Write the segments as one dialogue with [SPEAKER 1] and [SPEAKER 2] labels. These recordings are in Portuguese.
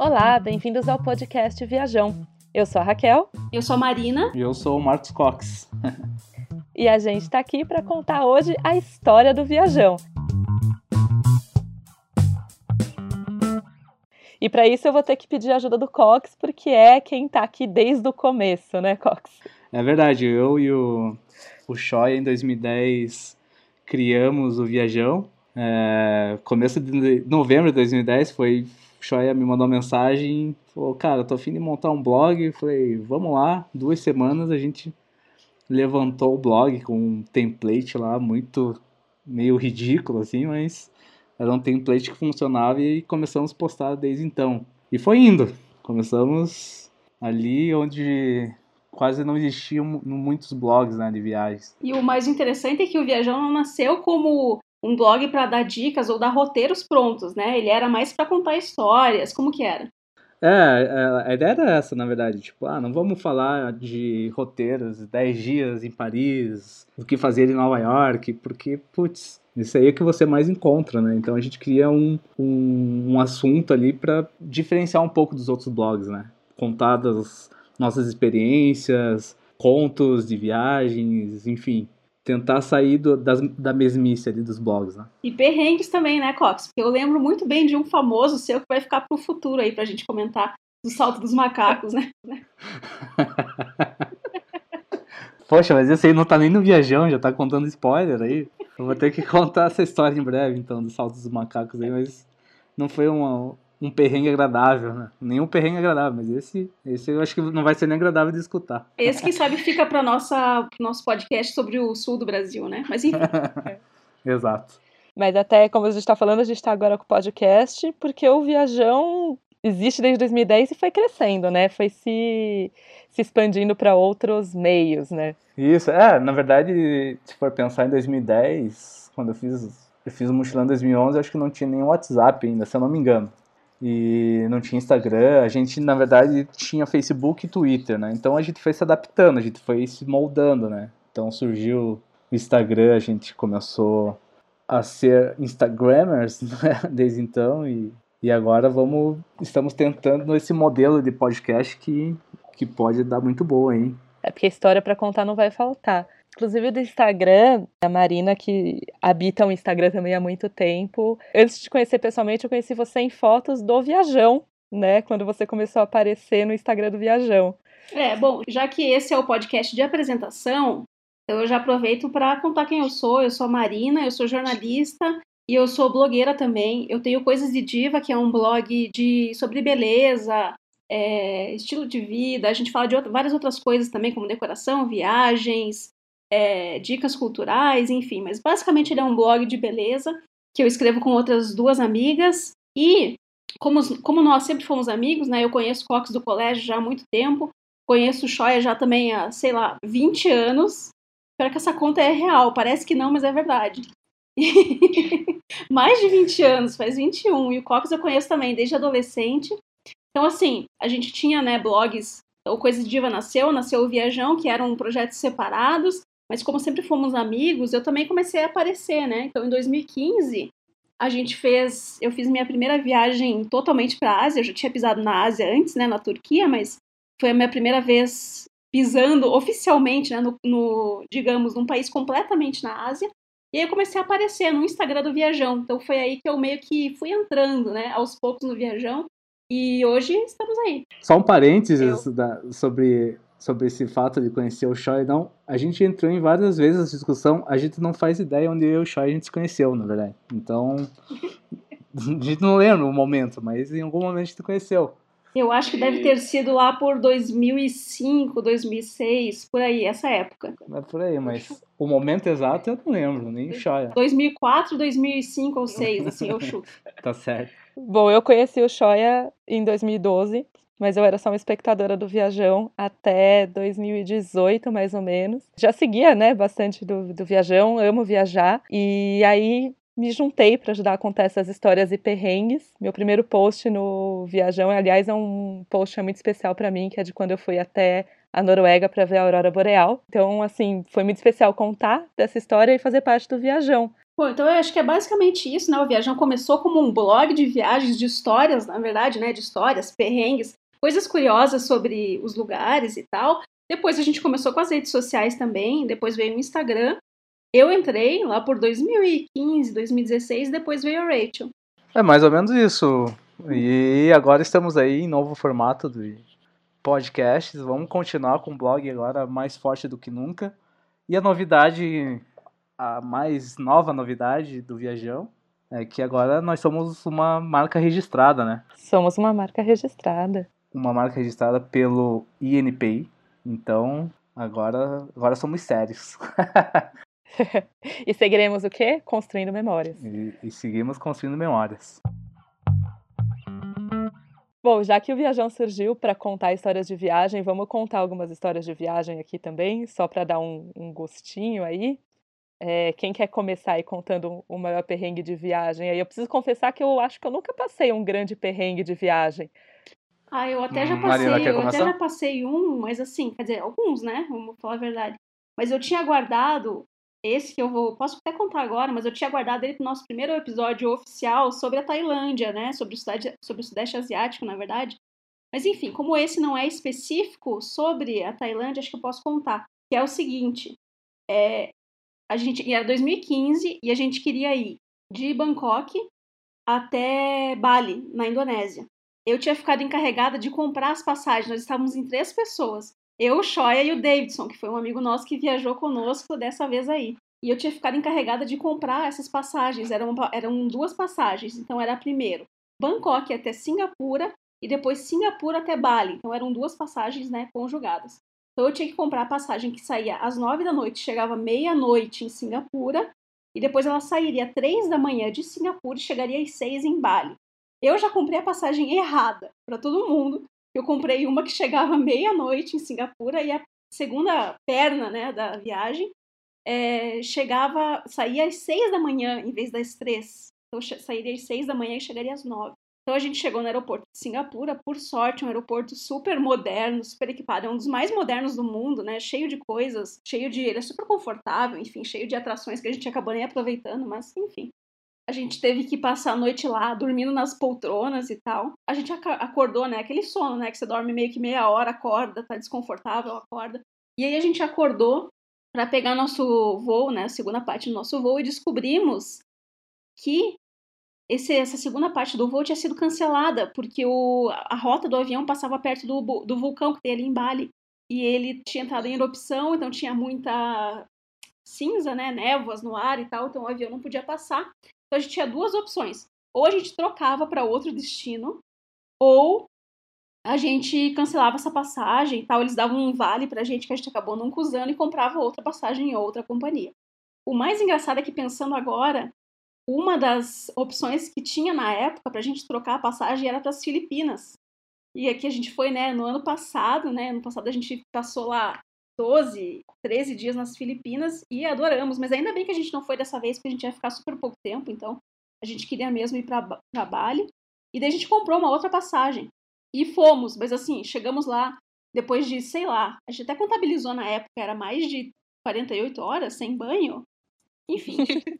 [SPEAKER 1] Olá, bem-vindos ao podcast Viajão. Eu sou a Raquel.
[SPEAKER 2] Eu sou a Marina.
[SPEAKER 3] E eu sou o Marcos Cox.
[SPEAKER 1] e a gente está aqui para contar hoje a história do Viajão. E para isso eu vou ter que pedir a ajuda do Cox, porque é quem está aqui desde o começo, né, Cox?
[SPEAKER 3] É verdade, eu e o, o Choi em 2010 criamos o Viajão. É, começo de novembro de 2010 foi o Shoya me mandou uma mensagem, falou, cara, tô afim de montar um blog. Falei, vamos lá. Duas semanas a gente levantou o blog com um template lá muito meio ridículo assim, mas era um template que funcionava e começamos a postar desde então. E foi indo. Começamos ali onde quase não existiam muitos blogs né, de viagens.
[SPEAKER 2] E o mais interessante é que o Viajão não nasceu como um blog para dar dicas ou dar roteiros prontos, né? Ele era mais para contar histórias. Como que era?
[SPEAKER 3] É, é, a ideia era essa, na verdade. Tipo, ah, não vamos falar de roteiros, 10 dias em Paris, o que fazer em Nova York, porque, putz, isso aí é que você mais encontra, né? Então a gente cria um, um, um assunto ali para diferenciar um pouco dos outros blogs, né? Contar das nossas experiências, contos de viagens, enfim tentar sair do, das, da mesmice ali dos blogs, né?
[SPEAKER 2] E perrengues também, né, Cox? Porque eu lembro muito bem de um famoso seu que vai ficar pro futuro aí pra gente comentar do salto dos macacos, né?
[SPEAKER 3] Poxa, mas esse aí não tá nem no viajão, já tá contando spoiler aí. Eu vou ter que contar essa história em breve, então, do salto dos macacos aí, mas não foi uma, um perrengue agradável, né? Nenhum perrengue agradável, mas esse, esse eu acho que não vai ser nem agradável de escutar.
[SPEAKER 2] Esse, quem sabe, fica para nossa nosso podcast sobre o sul do Brasil, né? Mas enfim.
[SPEAKER 3] Exato.
[SPEAKER 1] Mas até, como a gente está falando, a gente está agora com o podcast, porque o Viajão existe desde 2010 e foi crescendo, né? Foi se, se expandindo para outros meios, né?
[SPEAKER 3] Isso, é, na verdade, se for pensar em 2010, quando eu fiz, eu fiz o Mochilão em 2011, acho que não tinha nem WhatsApp ainda, se eu não me engano e não tinha Instagram. A gente, na verdade, tinha Facebook e Twitter, né? Então a gente foi se adaptando, a gente foi se moldando, né? Então surgiu o Instagram, a gente começou a ser Instagrammers né? desde então e, e agora vamos estamos tentando esse modelo de podcast que, que pode dar muito boa, hein?
[SPEAKER 1] É porque história para contar não vai faltar. Inclusive do Instagram, a Marina, que habita o Instagram também há muito tempo. Antes de te conhecer pessoalmente, eu conheci você em fotos do Viajão, né? Quando você começou a aparecer no Instagram do Viajão.
[SPEAKER 2] É, bom, já que esse é o podcast de apresentação, eu já aproveito para contar quem eu sou. Eu sou a Marina, eu sou jornalista e eu sou blogueira também. Eu tenho Coisas de Diva, que é um blog de sobre beleza, é, estilo de vida. A gente fala de várias outras coisas também, como decoração, viagens, é, dicas culturais, enfim. Mas basicamente ele é um blog de beleza que eu escrevo com outras duas amigas. E como, como nós sempre fomos amigos, né? Eu conheço Cox do colégio já há muito tempo. Conheço o Shoya já também há, sei lá, 20 anos. Espero que essa conta é real. Parece que não, mas é verdade. Mais de 20 anos, faz 21. E o Cox eu conheço também desde adolescente. Então, assim, a gente tinha, né, blogs. O Coisa Diva nasceu, nasceu o Viajão, que eram projetos separados. Mas como sempre fomos amigos, eu também comecei a aparecer, né? Então em 2015, a gente fez, eu fiz minha primeira viagem totalmente para a Ásia. Eu já tinha pisado na Ásia antes, né, na Turquia, mas foi a minha primeira vez pisando oficialmente, né, no, no digamos, num país completamente na Ásia. E aí eu comecei a aparecer no Instagram do Viajão. Então foi aí que eu meio que fui entrando, né, aos poucos no Viajão. E hoje estamos aí.
[SPEAKER 3] Só um parênteses da, sobre sobre esse fato de conhecer o Choi, não. A gente entrou em várias vezes essa discussão, a gente não faz ideia onde eu e o Choi a gente se conheceu, na verdade. Então, a gente não lembra o momento, mas em algum momento a gente se conheceu.
[SPEAKER 2] Eu acho que deve ter sido lá por 2005, 2006, por aí, essa época.
[SPEAKER 3] É por aí, mas o momento exato eu não lembro, nem o Shoya.
[SPEAKER 2] 2004, 2005 ou 2006, assim, eu chuto.
[SPEAKER 3] tá certo.
[SPEAKER 1] Bom, eu conheci o Shoya em 2012, mas eu era só uma espectadora do Viajão até 2018, mais ou menos. Já seguia, né, bastante do, do Viajão, amo viajar. E aí me juntei para ajudar a contar essas histórias e perrengues. Meu primeiro post no Viajão, aliás, é um post muito especial para mim, que é de quando eu fui até a Noruega para ver a aurora boreal. Então, assim, foi muito especial contar dessa história e fazer parte do Viajão.
[SPEAKER 2] Bom, então eu acho que é basicamente isso, né? O Viajão começou como um blog de viagens, de histórias, na verdade, né? De histórias, perrengues, coisas curiosas sobre os lugares e tal. Depois a gente começou com as redes sociais também, depois veio o Instagram. Eu entrei lá por 2015, 2016, depois veio a Rachel.
[SPEAKER 3] É mais ou menos isso. E agora estamos aí em novo formato de podcasts. Vamos continuar com o blog agora mais forte do que nunca. E a novidade, a mais nova novidade do Viajão, é que agora nós somos uma marca registrada, né?
[SPEAKER 1] Somos uma marca registrada.
[SPEAKER 3] Uma marca registrada pelo INPI. Então, agora, agora somos sérios.
[SPEAKER 1] e seguiremos o quê? Construindo memórias.
[SPEAKER 3] E, e seguimos construindo memórias.
[SPEAKER 1] Bom, já que o Viajão surgiu para contar histórias de viagem, vamos contar algumas histórias de viagem aqui também, só para dar um, um, gostinho aí. É, quem quer começar aí contando o maior perrengue de viagem? Aí eu preciso confessar que eu acho que eu nunca passei um grande perrengue de viagem.
[SPEAKER 2] Ah, eu até já passei, Marina, eu até já passei um, mas assim, quer dizer, alguns, né? Vamos falar a verdade. Mas eu tinha guardado esse que eu vou, posso até contar agora, mas eu tinha guardado ele pro nosso primeiro episódio oficial sobre a Tailândia, né? Sobre o, sudeste, sobre o Sudeste Asiático, na verdade. Mas enfim, como esse não é específico sobre a Tailândia, acho que eu posso contar. Que é o seguinte: é, a gente era 2015 e a gente queria ir de Bangkok até Bali, na Indonésia. Eu tinha ficado encarregada de comprar as passagens. Nós estávamos em três pessoas. Eu, o Shoya e o Davidson, que foi um amigo nosso que viajou conosco dessa vez aí. E eu tinha ficado encarregada de comprar essas passagens. Eram, eram duas passagens. Então era primeiro Bangkok até Singapura e depois Singapura até Bali. Então eram duas passagens né, conjugadas. Então eu tinha que comprar a passagem que saía às nove da noite, chegava meia-noite em Singapura, e depois ela sairia três da manhã de Singapura e chegaria às seis em Bali. Eu já comprei a passagem errada para todo mundo, eu comprei uma que chegava meia-noite em Singapura e a segunda perna né, da viagem é, chegava, saía às seis da manhã em vez das três. Então sairia às seis da manhã e chegaria às nove. Então a gente chegou no aeroporto de Singapura, por sorte, um aeroporto super moderno, super equipado, é um dos mais modernos do mundo, né? Cheio de coisas, cheio de. Ele é super confortável, enfim, cheio de atrações que a gente acabou nem aproveitando, mas enfim. A gente teve que passar a noite lá, dormindo nas poltronas e tal. A gente acordou, né? Aquele sono, né? Que você dorme meio que meia hora, acorda, tá desconfortável, acorda. E aí a gente acordou para pegar nosso voo, né? A segunda parte do nosso voo e descobrimos que esse, essa segunda parte do voo tinha sido cancelada porque o, a rota do avião passava perto do, do vulcão que tem ali em Bali. E ele tinha entrado em erupção, então tinha muita cinza, né, névoas no ar e tal, então o avião não podia passar. Então a gente tinha duas opções. Ou a gente trocava para outro destino, ou a gente cancelava essa passagem tal. Eles davam um vale pra gente que a gente acabou não usando e comprava outra passagem em outra companhia. O mais engraçado é que pensando agora, uma das opções que tinha na época pra gente trocar a passagem era para as Filipinas. E aqui a gente foi, né, no ano passado, né? No passado a gente passou lá 12, 13 dias nas Filipinas e adoramos. Mas ainda bem que a gente não foi dessa vez, porque a gente ia ficar super pouco tempo, então a gente queria mesmo ir para Bali. E daí a gente comprou uma outra passagem. E fomos, mas assim, chegamos lá depois de, sei lá, a gente até contabilizou na época, era mais de 48 horas sem banho. Enfim,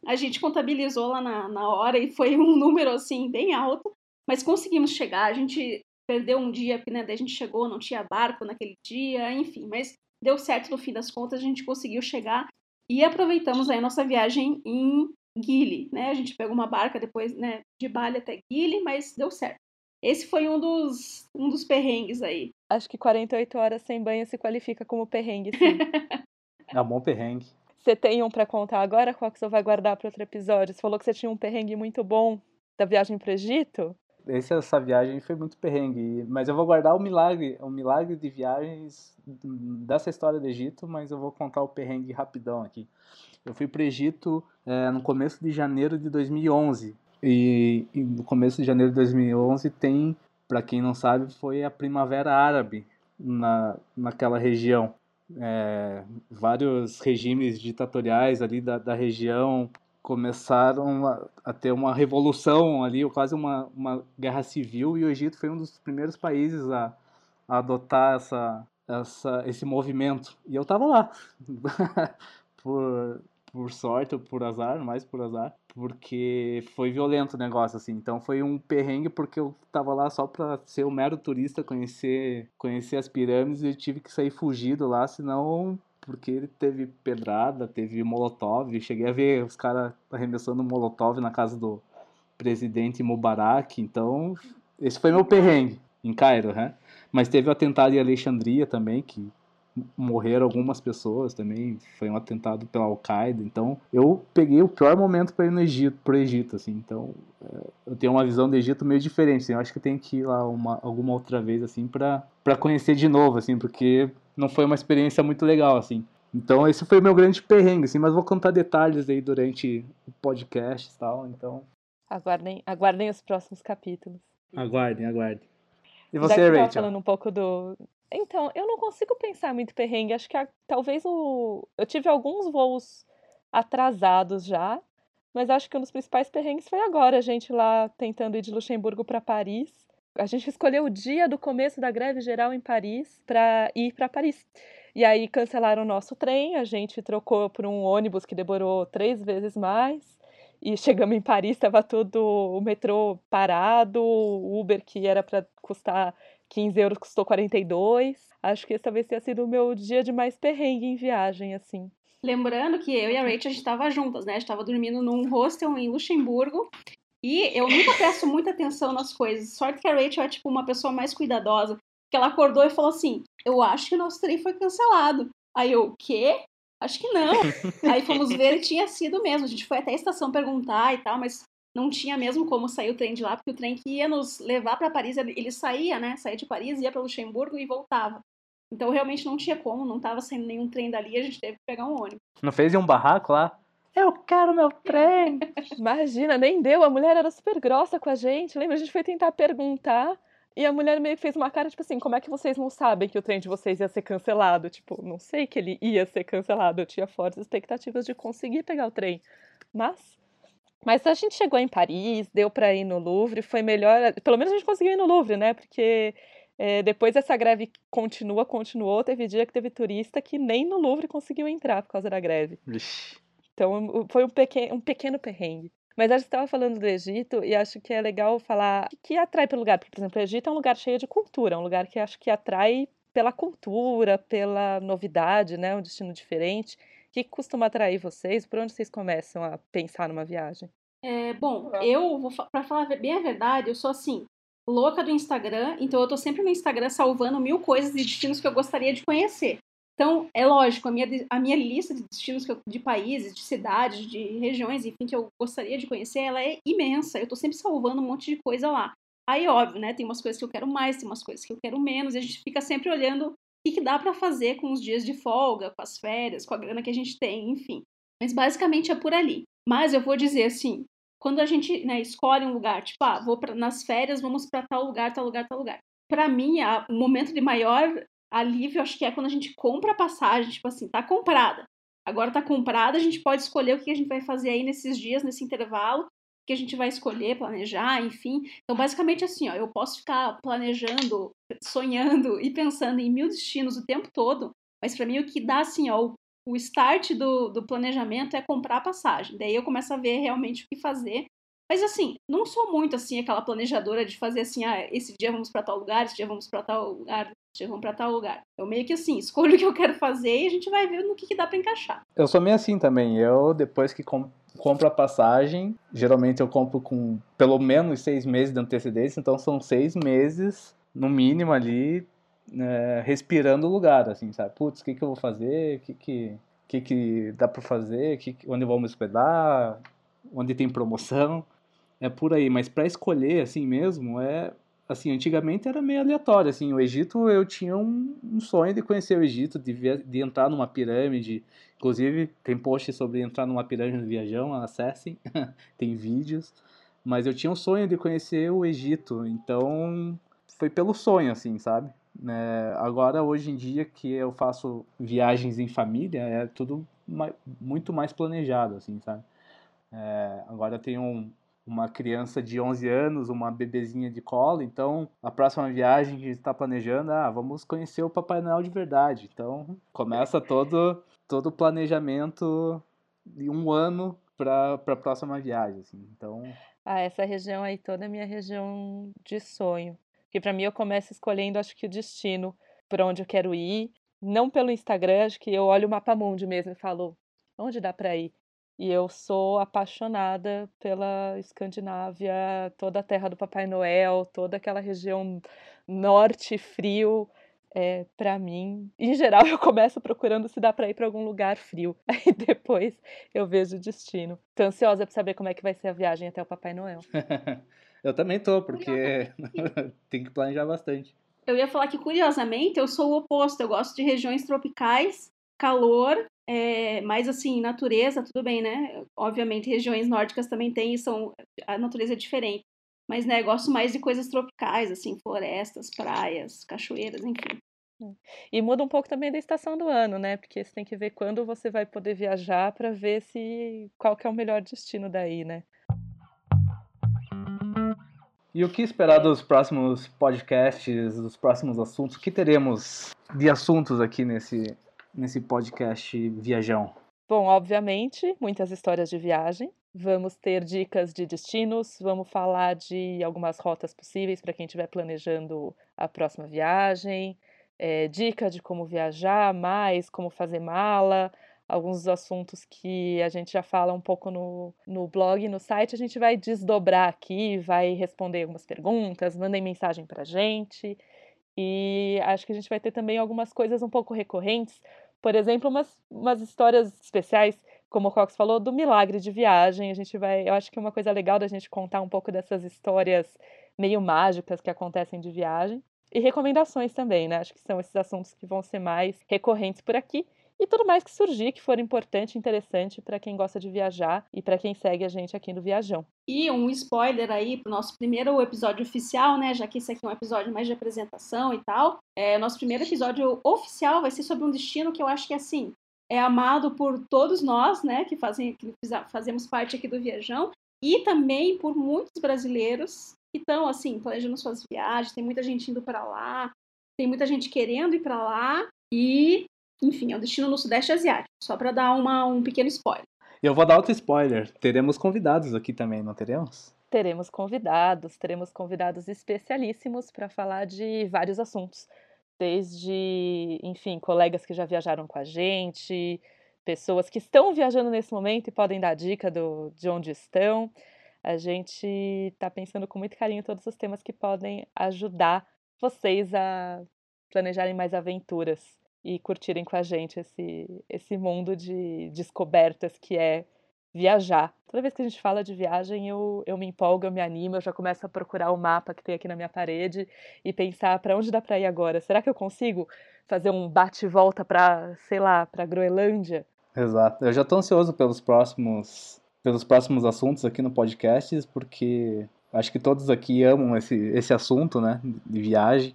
[SPEAKER 2] a gente contabilizou lá na, na hora e foi um número assim bem alto, mas conseguimos chegar. A gente perdeu um dia, porque né, daí a gente chegou, não tinha barco naquele dia, enfim, mas deu certo no fim das contas, a gente conseguiu chegar e aproveitamos aí a nossa viagem em Gili, né? A gente pegou uma barca depois, né, de Bali até Gili, mas deu certo. Esse foi um dos, um dos perrengues aí.
[SPEAKER 1] Acho que 48 horas sem banho se qualifica como perrengue, sim.
[SPEAKER 3] é um bom perrengue.
[SPEAKER 1] Você tem um para contar agora? Qual que você vai guardar para outro episódio? Você falou que você tinha um perrengue muito bom da viagem para o Egito?
[SPEAKER 3] Esse, essa viagem foi muito perrengue, mas eu vou guardar o milagre, o milagre de viagens dessa história do Egito, mas eu vou contar o perrengue rapidão aqui. Eu fui para o Egito é, no começo de janeiro de 2011 e, e no começo de janeiro de 2011 tem, para quem não sabe, foi a Primavera Árabe na, naquela região. É, vários regimes ditatoriais ali da, da região começaram a, a, ter uma revolução ali, quase uma, uma guerra civil, e o Egito foi um dos primeiros países a, a adotar essa, essa, esse movimento. E eu estava lá, por, por sorte ou por azar, mais por azar, porque foi violento o negócio, assim. Então foi um perrengue porque eu tava lá só pra ser um mero turista, conhecer, conhecer as pirâmides e eu tive que sair fugido lá, senão porque teve pedrada, teve molotov, cheguei a ver os caras arremessando molotov na casa do presidente Mubarak, então esse foi meu perrengue em Cairo, né? Mas teve o atentado em Alexandria também, que morreram algumas pessoas também, foi um atentado pela Al-Qaeda, então eu peguei o pior momento para ir no Egito, pro Egito, assim, então é, eu tenho uma visão do Egito meio diferente, assim, eu acho que tem que ir lá uma, alguma outra vez, assim, para conhecer de novo, assim, porque não foi uma experiência muito legal, assim. Então esse foi o meu grande perrengue, assim, mas vou contar detalhes aí durante o podcast e tal, então...
[SPEAKER 1] Aguardem, aguardem os próximos capítulos.
[SPEAKER 3] Aguardem, aguardem.
[SPEAKER 1] E você, Já que Rachel? falando um pouco do, então, eu não consigo pensar muito perrengue. Acho que a, talvez o. Eu tive alguns voos atrasados já, mas acho que um dos principais perrengues foi agora, a gente lá tentando ir de Luxemburgo para Paris. A gente escolheu o dia do começo da greve geral em Paris para ir para Paris. E aí cancelaram o nosso trem, a gente trocou por um ônibus que demorou três vezes mais. E chegamos em Paris, estava tudo o metrô parado, o Uber que era para custar 15 euros custou 42. Acho que esse talvez tenha sido o meu dia de mais perrengue em viagem, assim.
[SPEAKER 2] Lembrando que eu e a Rachel, a gente estava juntas, né? A gente estava dormindo num hostel em Luxemburgo. E eu nunca presto muita atenção nas coisas. Sorte que a Rachel é, tipo, uma pessoa mais cuidadosa. Que ela acordou e falou assim, eu acho que o nosso trem foi cancelado. Aí eu, o quê? Acho que não. Aí fomos ver e tinha sido mesmo. A gente foi até a estação perguntar e tal, mas não tinha mesmo como sair o trem de lá, porque o trem que ia nos levar para Paris, ele saía, né? Saía de Paris, ia para Luxemburgo e voltava. Então realmente não tinha como, não estava saindo nenhum trem dali, a gente teve que pegar um ônibus.
[SPEAKER 3] Não fez um barraco lá? Eu quero meu trem!
[SPEAKER 1] Imagina, nem deu, a mulher era super grossa com a gente. Lembra? A gente foi tentar perguntar e a mulher meio que fez uma cara, tipo assim, como é que vocês não sabem que o trem de vocês ia ser cancelado? Tipo, não sei que ele ia ser cancelado. Eu tinha fortes expectativas de conseguir pegar o trem. Mas mas a gente chegou em Paris, deu para ir no Louvre, foi melhor. Pelo menos a gente conseguiu ir no Louvre, né? Porque é, depois essa greve continua, continuou. Teve dia que teve turista que nem no Louvre conseguiu entrar por causa da greve.
[SPEAKER 3] Ixi.
[SPEAKER 1] Então foi um pequeno, um pequeno perrengue. Mas a gente estava falando do Egito e acho que é legal falar o que atrai para o lugar. Porque, por exemplo, o Egito é um lugar cheio de cultura, é um lugar que acho que atrai pela cultura, pela novidade, né? Um destino diferente. O que costuma atrair vocês? Por onde vocês começam a pensar numa viagem?
[SPEAKER 2] É, bom, eu vou para falar bem a verdade, eu sou assim, louca do Instagram, então eu tô sempre no Instagram salvando mil coisas e destinos que eu gostaria de conhecer. Então, é lógico, a minha, a minha lista de destinos eu, de países, de cidades, de regiões, enfim, que eu gostaria de conhecer, ela é imensa. Eu tô sempre salvando um monte de coisa lá. Aí, óbvio, né, tem umas coisas que eu quero mais, tem umas coisas que eu quero menos, e a gente fica sempre olhando que, que dá para fazer com os dias de folga, com as férias, com a grana que a gente tem, enfim. Mas basicamente é por ali. Mas eu vou dizer assim, quando a gente né, escolhe um lugar, tipo, ah, vou pra, nas férias, vamos para tal lugar, tal lugar, tal lugar. Para mim, a, o momento de maior alívio, acho que é quando a gente compra a passagem, tipo assim, tá comprada. Agora tá comprada, a gente pode escolher o que a gente vai fazer aí nesses dias, nesse intervalo, que a gente vai escolher, planejar, enfim. Então, basicamente assim, ó, eu posso ficar planejando, sonhando e pensando em mil destinos o tempo todo, mas para mim o que dá assim, ó, o start do, do planejamento é comprar a passagem. Daí eu começo a ver realmente o que fazer. Mas assim, não sou muito assim aquela planejadora de fazer assim, ah, esse dia vamos para tal lugar, esse dia vamos para tal lugar, vamos para tal lugar. Eu meio que assim, escolho o que eu quero fazer e a gente vai ver no que, que dá para encaixar.
[SPEAKER 3] Eu sou meio assim também. Eu depois que compro a passagem, geralmente eu compro com pelo menos seis meses de antecedência, então são seis meses, no mínimo ali, é, respirando o lugar, assim, sabe? Putz, o que, que eu vou fazer? O que, que, que, que dá para fazer? Que, onde eu vou me hospedar? Onde tem promoção? É por aí, mas para escolher assim mesmo, é assim, antigamente era meio aleatório, assim, o Egito eu tinha um, um sonho de conhecer o Egito, de, via, de entrar numa pirâmide, inclusive tem post sobre entrar numa pirâmide no Viajão, acessem, tem vídeos, mas eu tinha um sonho de conhecer o Egito, então foi pelo sonho, assim, sabe? É, agora, hoje em dia que eu faço viagens em família, é tudo mais, muito mais planejado, assim, sabe? É, agora tenho um, uma criança de 11 anos, uma bebezinha de colo, então a próxima viagem que a gente está planejando, ah, vamos conhecer o Papai Noel de verdade. Então começa todo todo o planejamento um ano para a próxima viagem, assim. Então,
[SPEAKER 1] ah, essa região aí toda é minha região de sonho. Que para mim eu começo escolhendo, acho que o destino, por onde eu quero ir, não pelo Instagram, acho que eu olho o mapa mundi mesmo e falo, onde dá para ir? E eu sou apaixonada pela Escandinávia, toda a terra do Papai Noel, toda aquela região norte frio. É, para mim, em geral, eu começo procurando se dá para ir para algum lugar frio. Aí depois eu vejo o destino. Tô ansiosa para saber como é que vai ser a viagem até o Papai Noel.
[SPEAKER 3] eu também tô, porque tem que planejar bastante.
[SPEAKER 2] Eu ia falar que, curiosamente, eu sou o oposto. Eu gosto de regiões tropicais, calor é, mais assim, natureza, tudo bem, né? Obviamente, regiões nórdicas também tem e são. A natureza é diferente. Mas, né, gosto mais de coisas tropicais, assim, florestas, praias, cachoeiras, enfim.
[SPEAKER 1] É. E muda um pouco também da estação do ano, né? Porque você tem que ver quando você vai poder viajar para ver se qual que é o melhor destino daí, né?
[SPEAKER 3] E o que esperar dos próximos podcasts, dos próximos assuntos? O que teremos de assuntos aqui nesse nesse podcast Viajão?
[SPEAKER 1] Bom, obviamente, muitas histórias de viagem. Vamos ter dicas de destinos, vamos falar de algumas rotas possíveis para quem estiver planejando a próxima viagem, é, dica de como viajar mais, como fazer mala, alguns assuntos que a gente já fala um pouco no, no blog, no site, a gente vai desdobrar aqui, vai responder algumas perguntas, mandem mensagem para a gente. E acho que a gente vai ter também algumas coisas um pouco recorrentes, por exemplo, umas, umas histórias especiais, como o Cox falou, do milagre de viagem. A gente vai. Eu acho que é uma coisa legal da gente contar um pouco dessas histórias meio mágicas que acontecem de viagem. E recomendações também, né? Acho que são esses assuntos que vão ser mais recorrentes por aqui e tudo mais que surgir que for importante e interessante para quem gosta de viajar e para quem segue a gente aqui no Viajão.
[SPEAKER 2] E um spoiler aí para o nosso primeiro episódio oficial, né? Já que esse aqui é um episódio mais de apresentação e tal. É, nosso primeiro episódio oficial vai ser sobre um destino que eu acho que assim é amado por todos nós, né? Que fazem, que fazemos parte aqui do Viajão e também por muitos brasileiros que estão assim planejando suas viagens. Tem muita gente indo para lá, tem muita gente querendo ir para lá e enfim, é um destino no Sudeste Asiático, só para dar uma, um pequeno spoiler.
[SPEAKER 3] Eu vou dar outro spoiler. Teremos convidados aqui também, não teremos?
[SPEAKER 1] Teremos convidados, teremos convidados especialíssimos para falar de vários assuntos. Desde, enfim, colegas que já viajaram com a gente, pessoas que estão viajando nesse momento e podem dar dica do, de onde estão. A gente está pensando com muito carinho todos os temas que podem ajudar vocês a planejarem mais aventuras e curtirem com a gente esse, esse mundo de descobertas que é viajar. Toda vez que a gente fala de viagem, eu, eu me empolgo, eu me animo, eu já começo a procurar o mapa que tem aqui na minha parede e pensar para onde dá para ir agora. Será que eu consigo fazer um bate-volta para, sei lá, para Groenlândia?
[SPEAKER 3] Exato. Eu já estou ansioso pelos próximos pelos próximos assuntos aqui no podcast, porque acho que todos aqui amam esse, esse assunto, né, de viagem.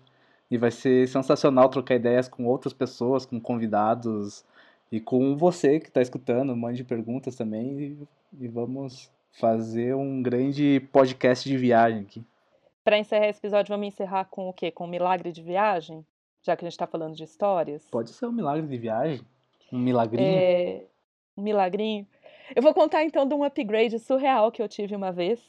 [SPEAKER 3] E vai ser sensacional trocar ideias com outras pessoas, com convidados e com você que está escutando. Mande perguntas também e, e vamos fazer um grande podcast de viagem aqui.
[SPEAKER 1] Para encerrar esse episódio, vamos encerrar com o quê? Com um milagre de viagem? Já que a gente está falando de histórias?
[SPEAKER 3] Pode ser um milagre de viagem. Um milagrinho.
[SPEAKER 1] É... Um milagrinho. Eu vou contar então de um upgrade surreal que eu tive uma vez,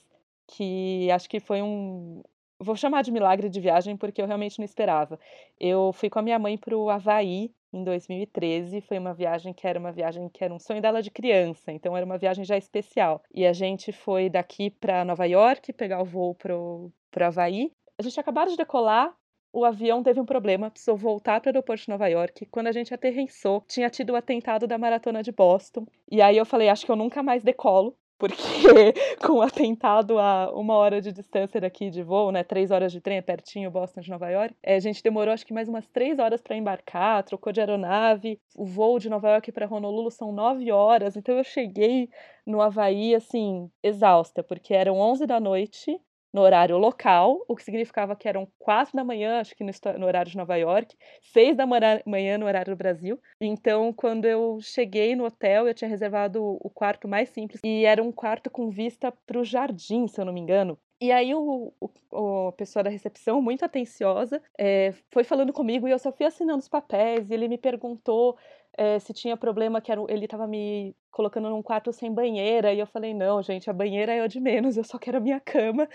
[SPEAKER 1] que acho que foi um, vou chamar de milagre de viagem porque eu realmente não esperava. Eu fui com a minha mãe para o Havaí em 2013. Foi uma viagem que era uma viagem que era um sonho dela de criança, então era uma viagem já especial. E a gente foi daqui para Nova York pegar o voo para o Havaí. A gente acabou de decolar, o avião teve um problema, precisou voltar para o aeroporto de Nova York. Quando a gente aterrissou, tinha tido o atentado da maratona de Boston. E aí eu falei, acho que eu nunca mais decolo porque com o atentado a uma hora de distância daqui de voo, né, três horas de trem, é pertinho, Boston de Nova York, é, a gente demorou acho que mais umas três horas para embarcar, trocou de aeronave, o voo de Nova York para Honolulu são nove horas, então eu cheguei no Havaí, assim, exausta, porque eram onze da noite, no horário local, o que significava que eram quatro da manhã, acho que no, no, horário de Nova York, seis da manhã no horário do Brasil. Então, quando eu cheguei no hotel, eu tinha reservado o quarto mais simples e era um quarto com vista para o jardim, se eu não me engano. E aí o, o, pessoa da recepção, muito atenciosa, é, foi falando comigo e eu só fui assinando os papéis e ele me perguntou é, se tinha problema que era, ele estava me colocando num quarto sem banheira. E eu falei: não, gente, a banheira é o de menos, eu só quero a minha cama.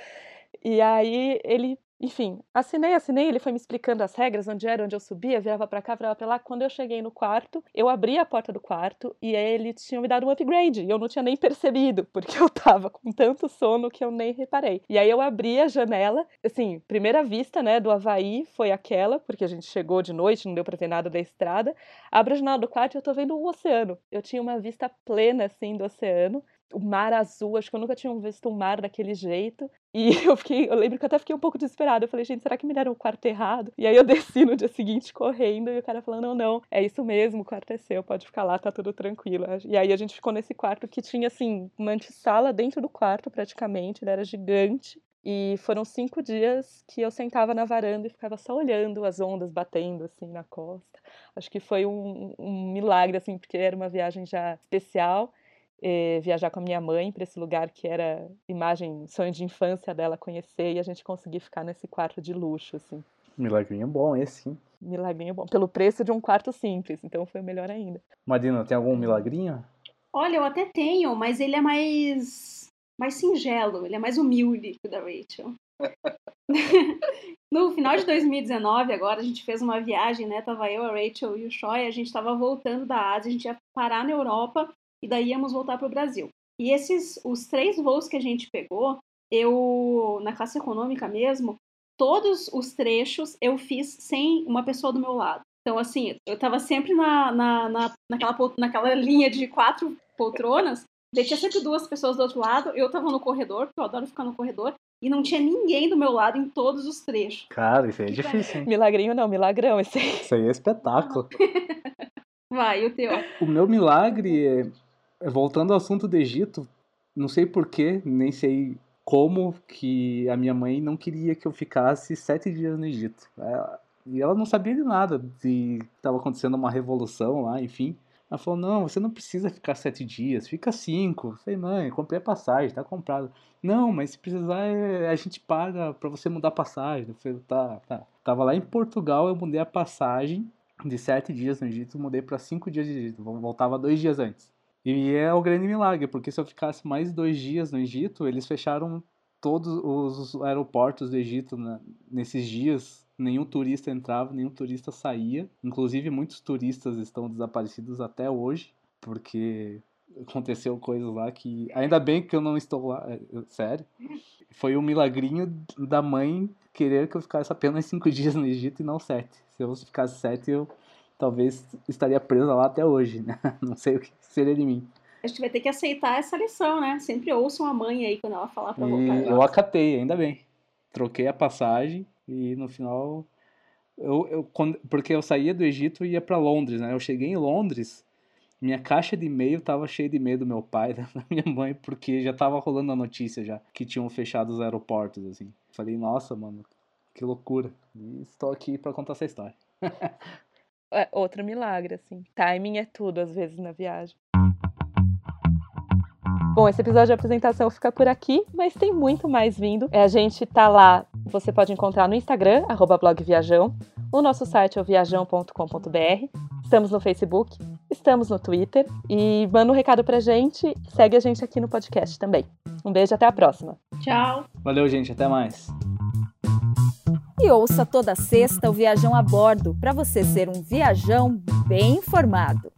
[SPEAKER 1] E aí ele enfim, assinei, assinei, ele foi me explicando as regras, onde era, onde eu subia, virava para cá, virava para lá. Quando eu cheguei no quarto, eu abri a porta do quarto e ele tinha me dado um upgrade. E eu não tinha nem percebido, porque eu tava com tanto sono que eu nem reparei. E aí eu abri a janela, assim, primeira vista, né, do Havaí foi aquela, porque a gente chegou de noite, não deu pra ver nada da estrada. Abro a janela do quarto e eu tô vendo o oceano. Eu tinha uma vista plena, assim, do oceano o mar azul, acho que eu nunca tinha visto um mar daquele jeito. E eu fiquei, eu lembro que eu até fiquei um pouco desesperada. Eu falei, gente, será que me deram o quarto errado? E aí eu desci no dia seguinte correndo e o cara falando, não, não, é isso mesmo, o quarto é seu, pode ficar lá, tá tudo tranquilo. E aí a gente ficou nesse quarto que tinha, assim, uma antessala dentro do quarto praticamente, ele era gigante. E foram cinco dias que eu sentava na varanda e ficava só olhando as ondas batendo assim na costa. Acho que foi um, um milagre, assim, porque era uma viagem já especial eh, viajar com a minha mãe para esse lugar que era imagem, sonho de infância dela conhecer e a gente conseguir ficar nesse quarto de luxo, assim.
[SPEAKER 3] Milagrinho bom esse, sim.
[SPEAKER 1] Milagrinho bom, pelo preço de um quarto simples, então foi melhor ainda.
[SPEAKER 3] Marina, tem algum milagrinho?
[SPEAKER 2] Olha, eu até tenho, mas ele é mais mais singelo, ele é mais humilde que o da Rachel. no final de 2019, agora, a gente fez uma viagem, né? Tava eu, a Rachel e o Choi, a gente tava voltando da Ásia, a gente ia parar na Europa e daí íamos voltar para o Brasil. E esses, os três voos que a gente pegou, eu, na classe econômica mesmo, todos os trechos eu fiz sem uma pessoa do meu lado. Então, assim, eu estava sempre na, na, na, naquela, naquela linha de quatro poltronas, daí tinha sempre duas pessoas do outro lado, eu estava no corredor, porque eu adoro ficar no corredor, e não tinha ninguém do meu lado em todos os trechos.
[SPEAKER 3] Cara, isso aí é difícil, hein?
[SPEAKER 1] Milagrinho não, milagrão esse.
[SPEAKER 3] Isso aí é espetáculo.
[SPEAKER 2] Vai, o teu.
[SPEAKER 3] O meu milagre é voltando ao assunto do Egito, não sei porquê, nem sei como que a minha mãe não queria que eu ficasse sete dias no Egito. É, e ela não sabia de nada, de estava acontecendo uma revolução lá, enfim. Ela falou, não, você não precisa ficar sete dias, fica cinco. Eu falei, mãe, comprei a passagem, tá comprado. Não, mas se precisar, é, a gente paga para você mudar a passagem. Eu falei, tá, tá. Tava lá em Portugal, eu mudei a passagem de sete dias no Egito, mudei para cinco dias de Egito. Voltava dois dias antes. E é o grande milagre, porque se eu ficasse mais dois dias no Egito, eles fecharam todos os aeroportos do Egito né? nesses dias. Nenhum turista entrava, nenhum turista saía. Inclusive, muitos turistas estão desaparecidos até hoje, porque aconteceu coisas lá que. Ainda bem que eu não estou lá, é, sério. Foi um milagrinho da mãe querer que eu ficasse apenas cinco dias no Egito e não sete. Se eu ficasse sete, eu talvez estaria presa lá até hoje, né? Não sei o que seria de mim.
[SPEAKER 2] A gente vai ter que aceitar essa lição, né? Sempre ouçam a mãe aí quando ela falar pra voltar. E
[SPEAKER 3] eu acatei, ainda bem. Troquei a passagem e no final. Eu, eu, quando, porque eu saía do Egito e ia para Londres, né? Eu cheguei em Londres, minha caixa de e-mail tava cheia de e-mail do meu pai, da minha mãe, porque já tava rolando a notícia já que tinham fechado os aeroportos, assim. Falei, nossa, mano, que loucura. E estou aqui para contar essa história.
[SPEAKER 1] é outro milagre, assim. Timing é tudo, às vezes, na viagem. Bom, esse episódio de apresentação fica por aqui, mas tem muito mais vindo. É, a gente tá lá, você pode encontrar no Instagram, blogviajão. O nosso site é o viajão.com.br. Estamos no Facebook, estamos no Twitter. E manda um recado pra gente, segue a gente aqui no podcast também. Um beijo, até a próxima.
[SPEAKER 2] Tchau.
[SPEAKER 3] Valeu, gente, até mais.
[SPEAKER 4] E ouça toda sexta o Viajão a Bordo para você ser um viajão bem informado.